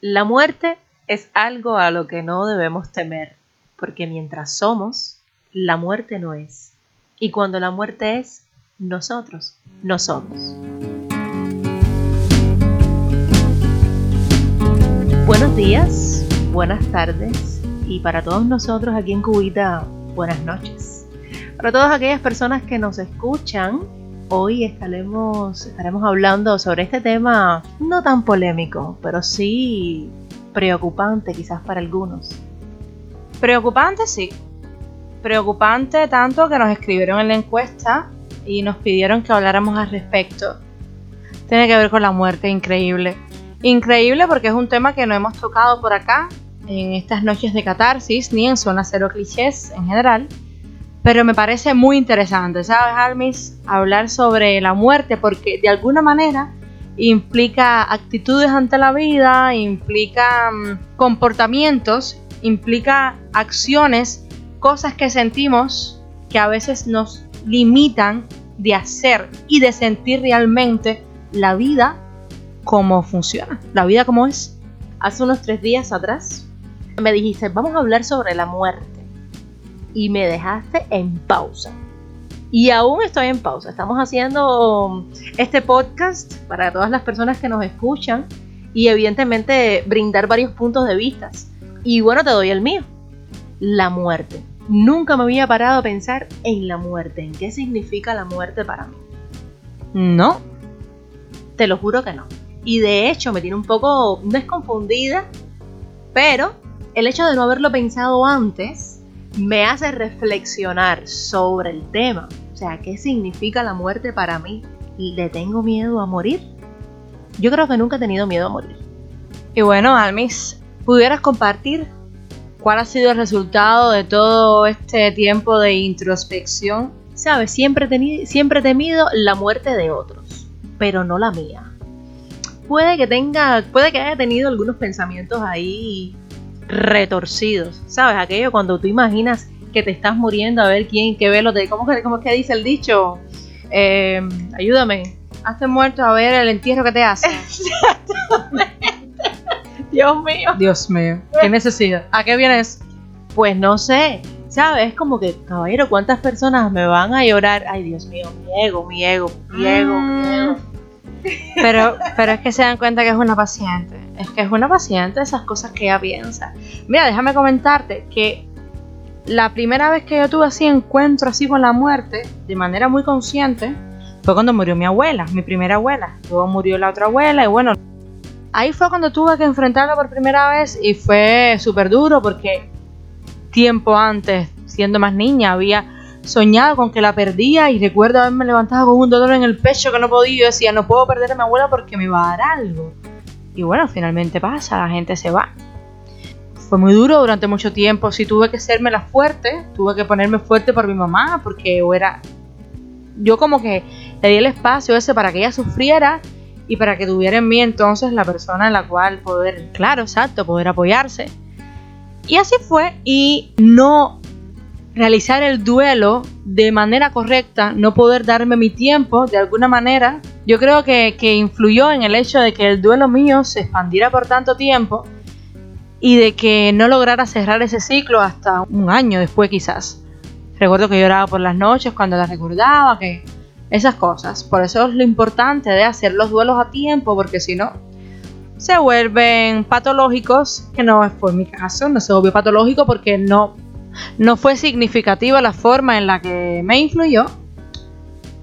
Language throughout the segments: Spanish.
La muerte es algo a lo que no debemos temer, porque mientras somos, la muerte no es. Y cuando la muerte es, nosotros no somos. Buenos días, buenas tardes y para todos nosotros aquí en Cubita, buenas noches. Para todas aquellas personas que nos escuchan, hoy estaremos, estaremos hablando sobre este tema no tan polémico, pero sí preocupante quizás para algunos. Preocupante, sí. Preocupante tanto que nos escribieron en la encuesta y nos pidieron que habláramos al respecto. Tiene que ver con la muerte, increíble. Increíble porque es un tema que no hemos tocado por acá en estas noches de catarsis, ni en Zona Cero Clichés en general. Pero me parece muy interesante, ¿sabes, Almis? Hablar sobre la muerte porque de alguna manera implica actitudes ante la vida, implica mm, comportamientos, implica acciones, cosas que sentimos que a veces nos limitan de hacer y de sentir realmente la vida cómo funciona, la vida como es. Hace unos tres días atrás me dijiste, vamos a hablar sobre la muerte. Y me dejaste en pausa. Y aún estoy en pausa. Estamos haciendo este podcast para todas las personas que nos escuchan y evidentemente brindar varios puntos de vista. Y bueno, te doy el mío. La muerte. Nunca me había parado a pensar en la muerte, en qué significa la muerte para mí. No. Te lo juro que no y de hecho me tiene un poco desconfundida, pero el hecho de no haberlo pensado antes me hace reflexionar sobre el tema. O sea, ¿qué significa la muerte para mí? ¿Le tengo miedo a morir? Yo creo que nunca he tenido miedo a morir. Y bueno, Almis, ¿pudieras compartir cuál ha sido el resultado de todo este tiempo de introspección? Sabes, siempre, siempre he temido la muerte de otros, pero no la mía puede que tenga, puede que haya tenido algunos pensamientos ahí retorcidos, ¿sabes? Aquello cuando tú imaginas que te estás muriendo a ver quién, qué velo te... ¿Cómo que, cómo que dice el dicho? Eh, ayúdame. Hazte muerto a ver el entierro que te hace. Dios mío. Dios mío. ¿Qué necesidad? ¿A qué vienes? Pues no sé. ¿Sabes? Es como que, caballero, ¿cuántas personas me van a llorar? Ay, Dios mío, mi ego, mi ego, mi ego, mi mm. ego. Pero, pero es que se dan cuenta que es una paciente. Es que es una paciente esas cosas que ella piensa. Mira, déjame comentarte que la primera vez que yo tuve así encuentro así con la muerte, de manera muy consciente, fue cuando murió mi abuela, mi primera abuela. Luego murió la otra abuela y bueno, ahí fue cuando tuve que enfrentarla por primera vez y fue súper duro porque tiempo antes, siendo más niña, había soñado con que la perdía y recuerdo haberme levantado con un dolor en el pecho que no podía. Yo decía, no puedo perder a mi abuela porque me va a dar algo. Y bueno, finalmente pasa, la gente se va. Fue muy duro durante mucho tiempo. Si tuve que serme la fuerte, tuve que ponerme fuerte por mi mamá porque era. Yo como que le di el espacio ese para que ella sufriera y para que tuviera en mí entonces la persona en la cual poder, claro, exacto, poder apoyarse. Y así fue y no realizar el duelo de manera correcta, no poder darme mi tiempo de alguna manera, yo creo que, influyó en el hecho de que el duelo mío se expandiera por tanto tiempo y de que no lograra cerrar ese ciclo hasta un año después quizás. Recuerdo que lloraba por las noches cuando la recordaba, que esas cosas. Por eso es lo importante de hacer los duelos a tiempo, porque si no, se vuelven patológicos, que no fue mi caso, no se volvió patológico porque no no fue significativa la forma en la que me influyó,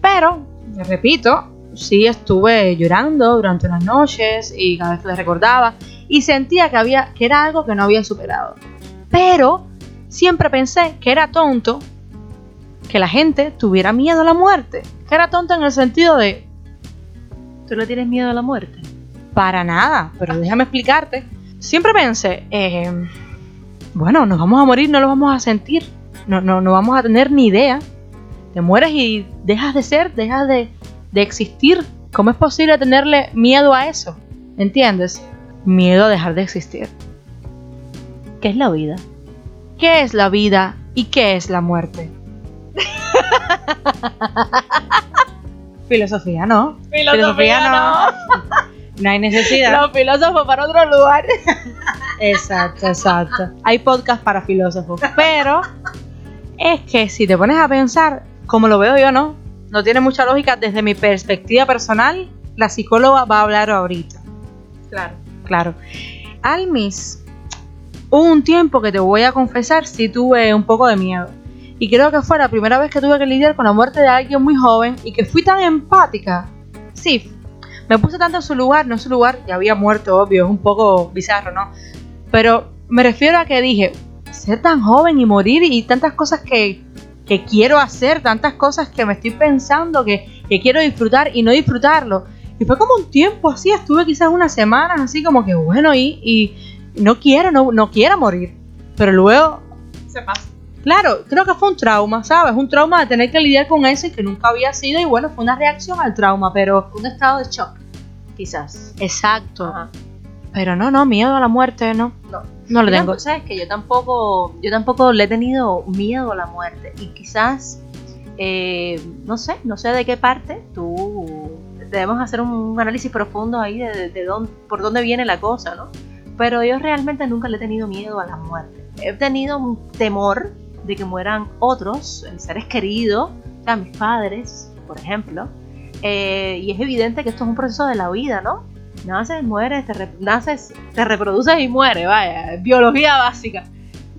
pero, repito, sí estuve llorando durante las noches y cada vez que le recordaba y sentía que, había, que era algo que no había superado. Pero siempre pensé que era tonto que la gente tuviera miedo a la muerte. Que era tonto en el sentido de... ¿Tú le tienes miedo a la muerte? Para nada, pero déjame explicarte. Siempre pensé, eh, bueno, nos vamos a morir, no lo vamos a sentir, no, no, no vamos a tener ni idea. Te mueres y dejas de ser, dejas de, de existir. ¿Cómo es posible tenerle miedo a eso? ¿Entiendes? Miedo a dejar de existir. ¿Qué es la vida? ¿Qué es la vida y qué es la muerte? Filosofía no. Filosofía, no. No hay necesidad. Los filósofos para otro lugar. Exacto, exacto. Hay podcast para filósofos. Pero es que si te pones a pensar, como lo veo yo, ¿no? No tiene mucha lógica desde mi perspectiva personal. La psicóloga va a hablar ahorita. Claro. Claro. Almis, hubo un tiempo que te voy a confesar, sí tuve un poco de miedo. Y creo que fue la primera vez que tuve que lidiar con la muerte de alguien muy joven y que fui tan empática. Sí, me puse tanto en su lugar, no en su lugar, ya había muerto, obvio, es un poco bizarro, ¿no? Pero me refiero a que dije, ser tan joven y morir y tantas cosas que, que quiero hacer, tantas cosas que me estoy pensando que, que quiero disfrutar y no disfrutarlo. Y fue como un tiempo así, estuve quizás unas semanas así como que bueno, y, y no quiero, no, no quiero morir. Pero luego Se pasa. Claro, creo que fue un trauma, ¿sabes? Un trauma de tener que lidiar con eso y que nunca había sido. Y bueno, fue una reacción al trauma, pero. Un estado de shock, quizás. Exacto. Ajá. Pero no, no, miedo a la muerte, no. No. No le tengo. Sabes que yo tampoco, yo tampoco le he tenido miedo a la muerte. Y quizás, eh, no sé, no sé de qué parte tú debemos hacer un análisis profundo ahí de, de dónde, por dónde viene la cosa, ¿no? Pero yo realmente nunca le he tenido miedo a la muerte. He tenido un temor de que mueran otros, eh, seres queridos, sea, mis padres, por ejemplo. Eh, y es evidente que esto es un proceso de la vida, ¿no? Naces, mueres, te, re- naces, te reproduces y mueres, vaya, biología básica.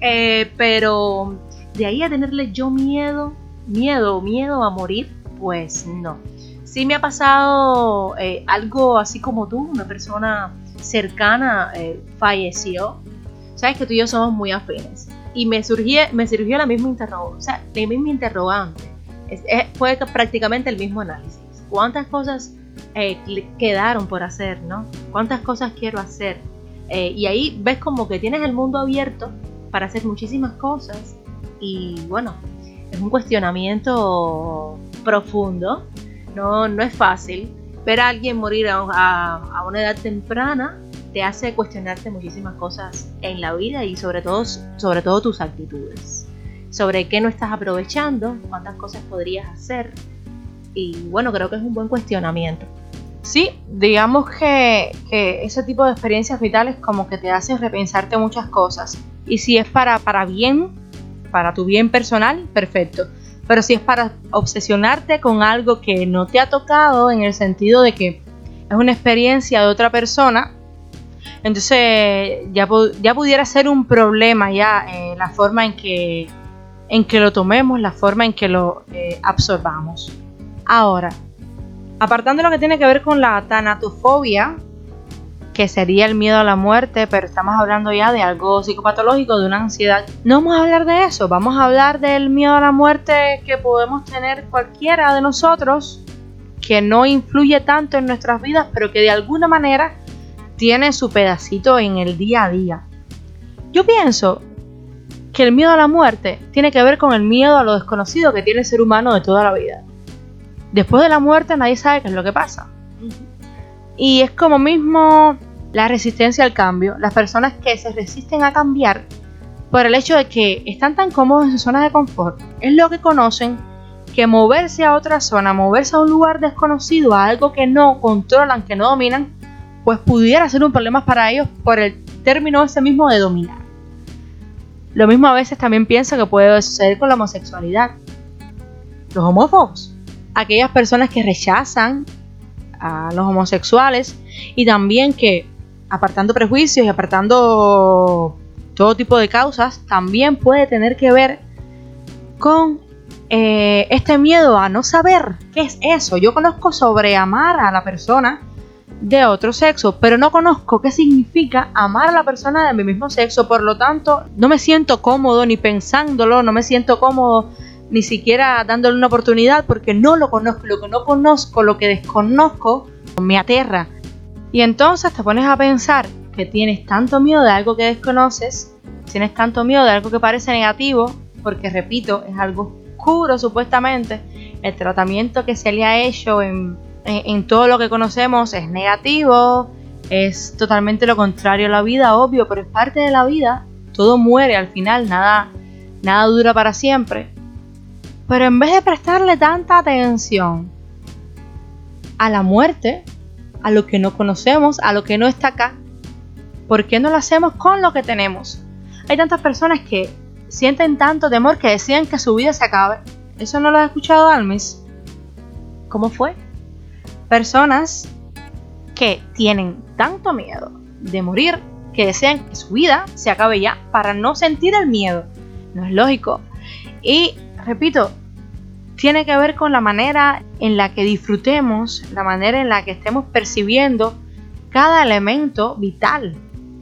Eh, pero de ahí a tenerle yo miedo, miedo, miedo a morir, pues no. Sí me ha pasado eh, algo así como tú, una persona cercana eh, falleció. Sabes que tú y yo somos muy afines. Y me, surgió, me surgió la misma interrogante, o sea, interrogante. Fue prácticamente el mismo análisis. ¿Cuántas cosas eh, quedaron por hacer, ¿no? ¿Cuántas cosas quiero hacer? Eh, y ahí ves como que tienes el mundo abierto para hacer muchísimas cosas y bueno, es un cuestionamiento profundo, no, no es fácil. Ver a alguien morir a, a- a una edad temprana te hace cuestionarte muchísimas cosas en la vida y sobre todo, sobre todo tus actitudes. Sobre qué no estás aprovechando, cuántas cosas podrías hacer. Y bueno, creo que es un buen cuestionamiento. Sí, digamos que, que ese tipo de experiencias vitales como que te hacen repensarte muchas cosas. Y si es para, para bien, para tu bien personal, perfecto. Pero si es para obsesionarte con algo que no te ha tocado en el sentido de que es una experiencia de otra persona, entonces ya, ya pudiera ser un problema ya eh, la forma en que, en que lo tomemos, la forma en que lo eh, absorbamos. Ahora, apartando lo que tiene que ver con la tanatofobia, que sería el miedo a la muerte, pero estamos hablando ya de algo psicopatológico, de una ansiedad. No vamos a hablar de eso, vamos a hablar del miedo a la muerte que podemos tener cualquiera de nosotros, que no influye tanto en nuestras vidas, pero que de alguna manera tiene su pedacito en el día a día. Yo pienso que el miedo a la muerte tiene que ver con el miedo a lo desconocido que tiene el ser humano de toda la vida. Después de la muerte nadie sabe qué es lo que pasa. Y es como mismo la resistencia al cambio. Las personas que se resisten a cambiar por el hecho de que están tan cómodos en su zona de confort, es lo que conocen, que moverse a otra zona, moverse a un lugar desconocido, a algo que no controlan, que no dominan, pues pudiera ser un problema para ellos por el término ese mismo de dominar. Lo mismo a veces también pienso que puede suceder con la homosexualidad. Los homófobos, aquellas personas que rechazan a los homosexuales y también que apartando prejuicios y apartando todo tipo de causas, también puede tener que ver con eh, este miedo a no saber qué es eso. Yo conozco sobre amar a la persona de otro sexo, pero no conozco qué significa amar a la persona de mi mismo sexo, por lo tanto no me siento cómodo ni pensándolo, no me siento cómodo ni siquiera dándole una oportunidad porque no lo conozco, lo que no conozco, lo que desconozco, me aterra. Y entonces te pones a pensar que tienes tanto miedo de algo que desconoces, tienes tanto miedo de algo que parece negativo, porque repito, es algo oscuro supuestamente, el tratamiento que se le ha hecho en, en, todo lo que conocemos es negativo, es totalmente lo contrario a la vida, obvio, pero es parte de la vida, todo muere al final, nada, nada dura para siempre. Pero en vez de prestarle tanta atención a la muerte, a lo que no conocemos, a lo que no está acá? ¿Por qué no lo hacemos con lo que tenemos? Hay tantas personas que sienten tanto temor que decían que su vida se acabe. ¿Eso no lo has escuchado, Almis? ¿Cómo fue? Personas que tienen tanto miedo de morir que desean que su vida se acabe ya para no sentir el miedo. No es lógico. Y repito, tiene que ver con la manera en la que disfrutemos, la manera en la que estemos percibiendo cada elemento vital,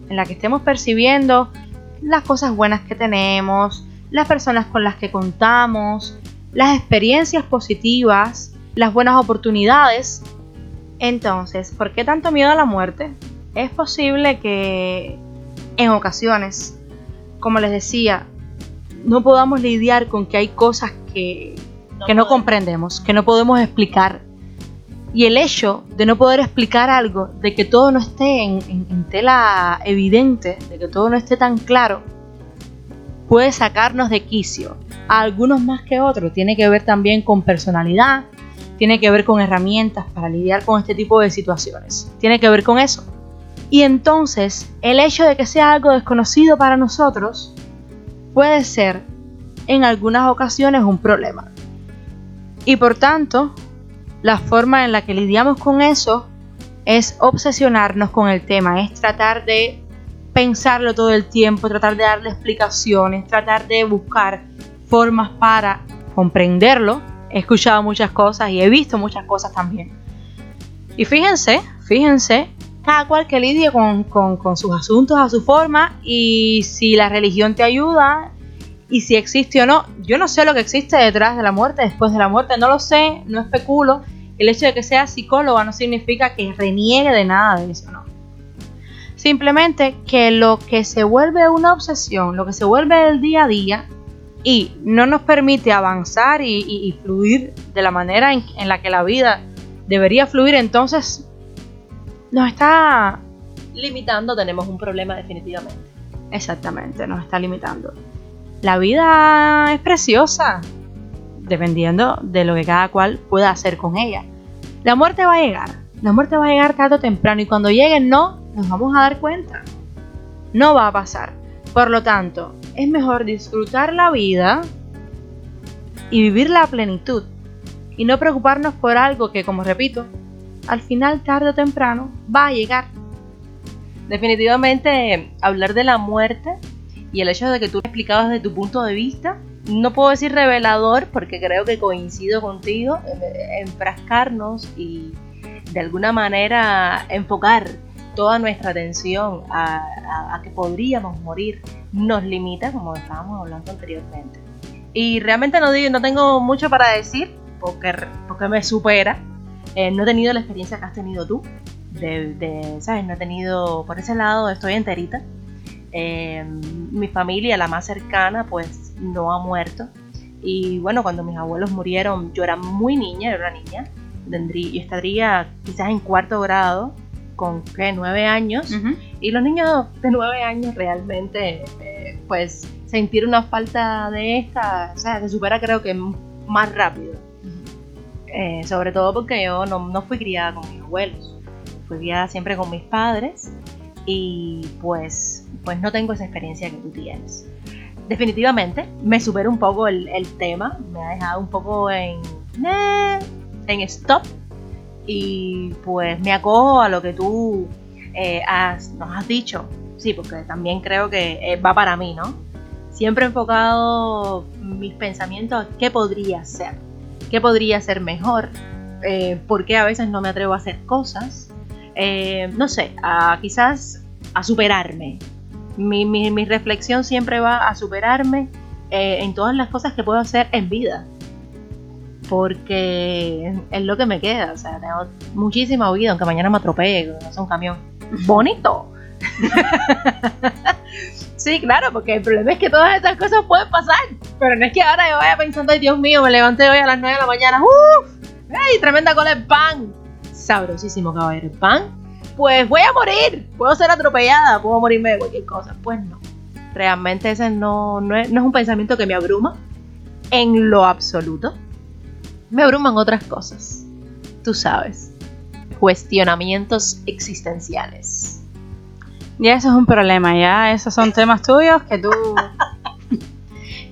en la que estemos percibiendo las cosas buenas que tenemos, las personas con las que contamos, las experiencias positivas, las buenas oportunidades. Entonces, ¿por qué tanto miedo a la muerte? Es posible que en ocasiones, como les decía, no podamos lidiar con que hay cosas que, no, que no comprendemos, que no podemos explicar. Y el hecho de no poder explicar algo, de que todo no esté en, en tela evidente, de que todo no esté tan claro, puede sacarnos de quicio. A algunos más que otros. Tiene que ver también con personalidad, tiene que ver con herramientas para lidiar con este tipo de situaciones. Tiene que ver con eso. Y entonces, el hecho de que sea algo desconocido para nosotros puede ser en algunas ocasiones un problema. Y por tanto, la forma en la que lidiamos con eso es obsesionarnos con el tema, es tratar de pensarlo todo el tiempo, tratar de darle explicaciones, tratar de buscar formas para comprenderlo. He escuchado muchas cosas y he visto muchas cosas también. Y fíjense, fíjense, cada cual que lidie con, con sus asuntos a su forma y si la religión te ayuda y si existe o no. Yo no sé lo que existe detrás de la muerte, después de la muerte, no lo sé, no especulo. El hecho de que sea psicóloga no significa que reniegue de nada de eso, no. Simplemente que lo que se vuelve una obsesión, lo que se vuelve el día a día y no nos permite avanzar y, fluir de la manera en, en la que la vida debería fluir, entonces nos está limitando, tenemos un problema definitivamente. Exactamente, nos está limitando. La vida es preciosa, dependiendo de lo que cada cual pueda hacer con ella. La muerte va a llegar, la muerte va a llegar tarde o temprano y cuando llegue no nos vamos a dar cuenta. No va a pasar. Por lo tanto, es mejor disfrutar la vida y vivir la plenitud y no preocuparnos por algo que, como repito, al final tarde o temprano va a llegar. Definitivamente hablar de la muerte y el hecho de que tú lo explicabas desde tu punto de vista, no puedo decir revelador porque creo que coincido contigo, enfrascarnos y de alguna manera enfocar toda nuestra atención a, que podríamos morir nos limita, como estábamos hablando anteriormente. Y realmente no, digo, no tengo mucho para decir porque, porque me supera. Eh, no he tenido la experiencia que has tenido tú. De, ¿sabes? No he tenido, por ese lado estoy enterita. Eh, mi familia, la más cercana, pues no ha muerto. Y bueno, cuando mis abuelos murieron, yo era muy niña, era una niña. Tendría, yo estaría quizás en cuarto grado con ¿qué? nueve años y los niños de nueve años realmente eh, pues sentir una falta de esta, o sea, se supera creo que más rápido. Eh, sobre todo porque yo no, no, fui criada con mis abuelos, fui criada siempre con mis padres y pues, pues no tengo esa experiencia que tú tienes. Definitivamente me supera un poco el, el tema, me ha dejado un poco en, en stop y pues me acojo a lo que tú eh, nos has dicho. Sí, porque también creo que eh, va para mí, ¿no? Siempre he enfocado mis pensamientos a qué podría ser, qué podría ser mejor, eh, por qué a veces no me atrevo a hacer cosas, no sé, a, quizás a superarme. Mi, mi, reflexión siempre va a superarme en todas las cosas que puedo hacer en vida porque es lo que me queda. O sea, tengo muchísima vida, aunque mañana me atropelle, no es un camión. Bonito. sí, claro, porque el problema es que todas estas cosas pueden pasar. Pero no es que ahora yo vaya pensando, ay Dios mío, me levanté hoy a las 9 de la mañana. ¡Uf! ¡Ey! Tremenda cola de pan. Sabrosísimo, caballero. Pan. Pues voy a morir. Puedo ser atropellada, puedo morirme de cualquier cosa. Pues no. Realmente ese no, no es un pensamiento que me abruma en lo absoluto me abruman otras cosas. Tú sabes. cuestionamientos existenciales. Ya eso es un problema, ya esos son temas tuyos que tú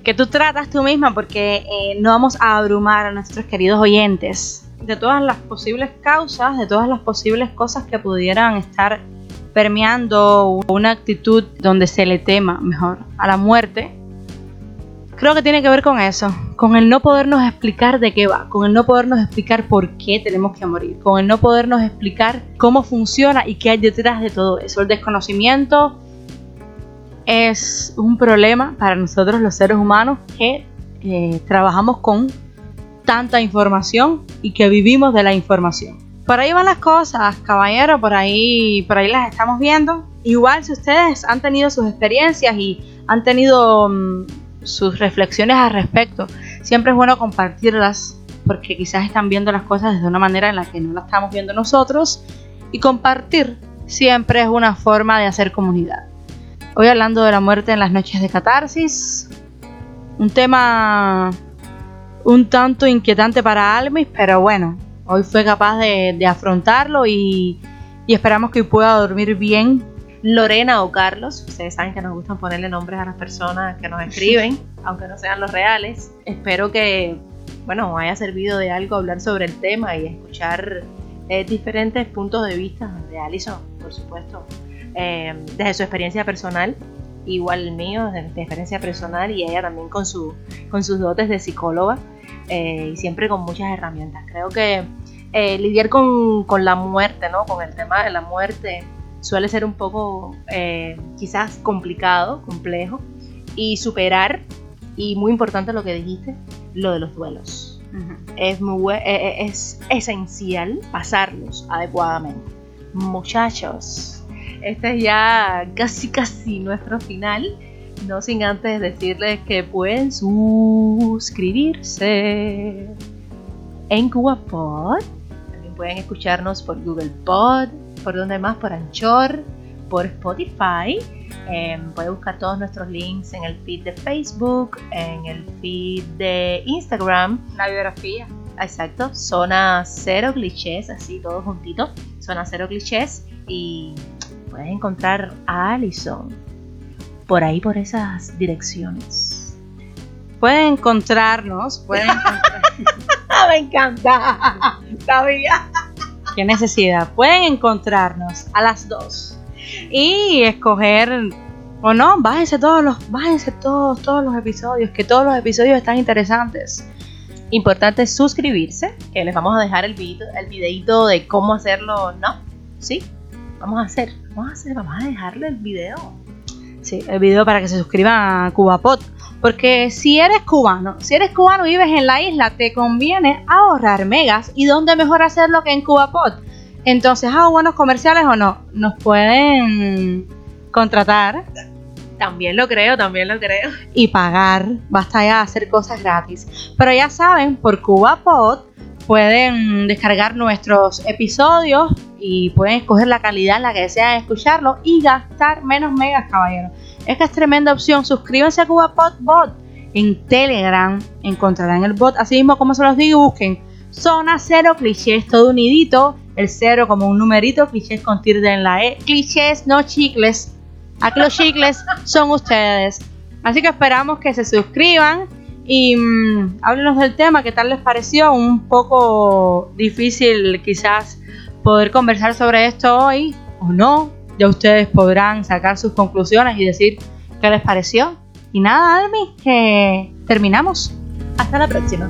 que tú tratas tú misma porque eh, no vamos a abrumar a nuestros queridos oyentes de todas las posibles causas, de todas las posibles cosas que pudieran estar permeando una actitud donde se le tema mejor a la muerte. Creo que tiene que ver con eso, con el no podernos explicar de qué va, con el no podernos explicar por qué tenemos que morir, con el no podernos explicar cómo funciona y qué hay detrás de todo eso. El desconocimiento es un problema para nosotros los seres humanos que eh, trabajamos con tanta información y que vivimos de la información. Por ahí van las cosas, caballero, por ahí, por ahí las estamos viendo. Igual si ustedes han tenido sus experiencias y han tenido mm, sus reflexiones al respecto, siempre es bueno compartirlas porque quizás están viendo las cosas de una manera en la que no las estamos viendo nosotros y compartir siempre es una forma de hacer comunidad. Hoy hablando de la muerte en las noches de catarsis, un tema un tanto inquietante para Almis, pero bueno, hoy fue capaz de, afrontarlo y, y, esperamos que pueda dormir bien. Lorena o Carlos, ustedes saben que nos gustan ponerle nombres a las personas que nos escriben, aunque no sean los reales. Espero que, bueno, haya servido de algo hablar sobre el tema y escuchar eh, diferentes puntos de vista de Alison, por supuesto, eh, desde su experiencia personal, igual el mío, desde mi experiencia personal y ella también con, su, con sus dotes de psicóloga eh, y siempre con muchas herramientas. Creo que lidiar con, con, la muerte, ¿no? con el tema de la muerte, suele ser un poco quizás complicado, complejo y superar, y muy importante lo que dijiste, lo de los duelos. es, muy, es esencial pasarlos adecuadamente. Muchachos, este es ya casi casi nuestro final. No sin antes decirles que pueden suscribirse en CubaPod. También pueden escucharnos por Google Pod, por donde más, por Anchor, por Spotify. Em, pueden buscar todos nuestros links en el feed de Facebook, en el feed de Instagram. La biografía. Exacto, zona cero clichés, así todo juntito. Zona cero clichés. Y puedes encontrar a Alison por ahí, por esas direcciones. Pueden encontrarnos, pueden Me encanta. Sabía. Qué necesidad. Pueden encontrarnos a las dos y escoger o no, bájense todos los, bájense todos, todos los episodios, que todos los episodios están interesantes. Importante suscribirse, que les vamos a dejar el video, el videito de cómo hacerlo, ¿no? Sí, vamos a hacer, vamos a hacer, vamos a dejarle el video. Sí, el video para que se suscriban a CubaPod. Porque si eres cubano, si eres cubano y vives en la isla, te conviene ahorrar megas. ¿Y dónde mejor hacerlo que en CubaPod? Entonces, ¿hago buenos comerciales o no? Nos pueden contratar. También lo creo, también lo creo. Y pagar. Basta ya hacer cosas gratis. Pero ya saben, por CubaPod pueden descargar nuestros episodios y pueden escoger la calidad en la que desean escucharlo y gastar menos megas, caballero. Es que es tremenda opción. Suscríbanse a CubaPod Bot. En Telegram encontrarán el bot. Así mismo como se los digo, busquen Zona Cero Clichés, todo unidito. El cero como un numerito, clichés con tilde en la E. Clichés, no chicles. Aquí los chicles son ustedes. Así que esperamos que se suscriban y mmm, háblenos del tema, ¿qué tal les pareció? Un poco difícil quizás poder conversar sobre esto hoy o no. Ya ustedes podrán sacar sus conclusiones y decir qué les pareció. Y nada, Almi, que terminamos. Hasta la próxima.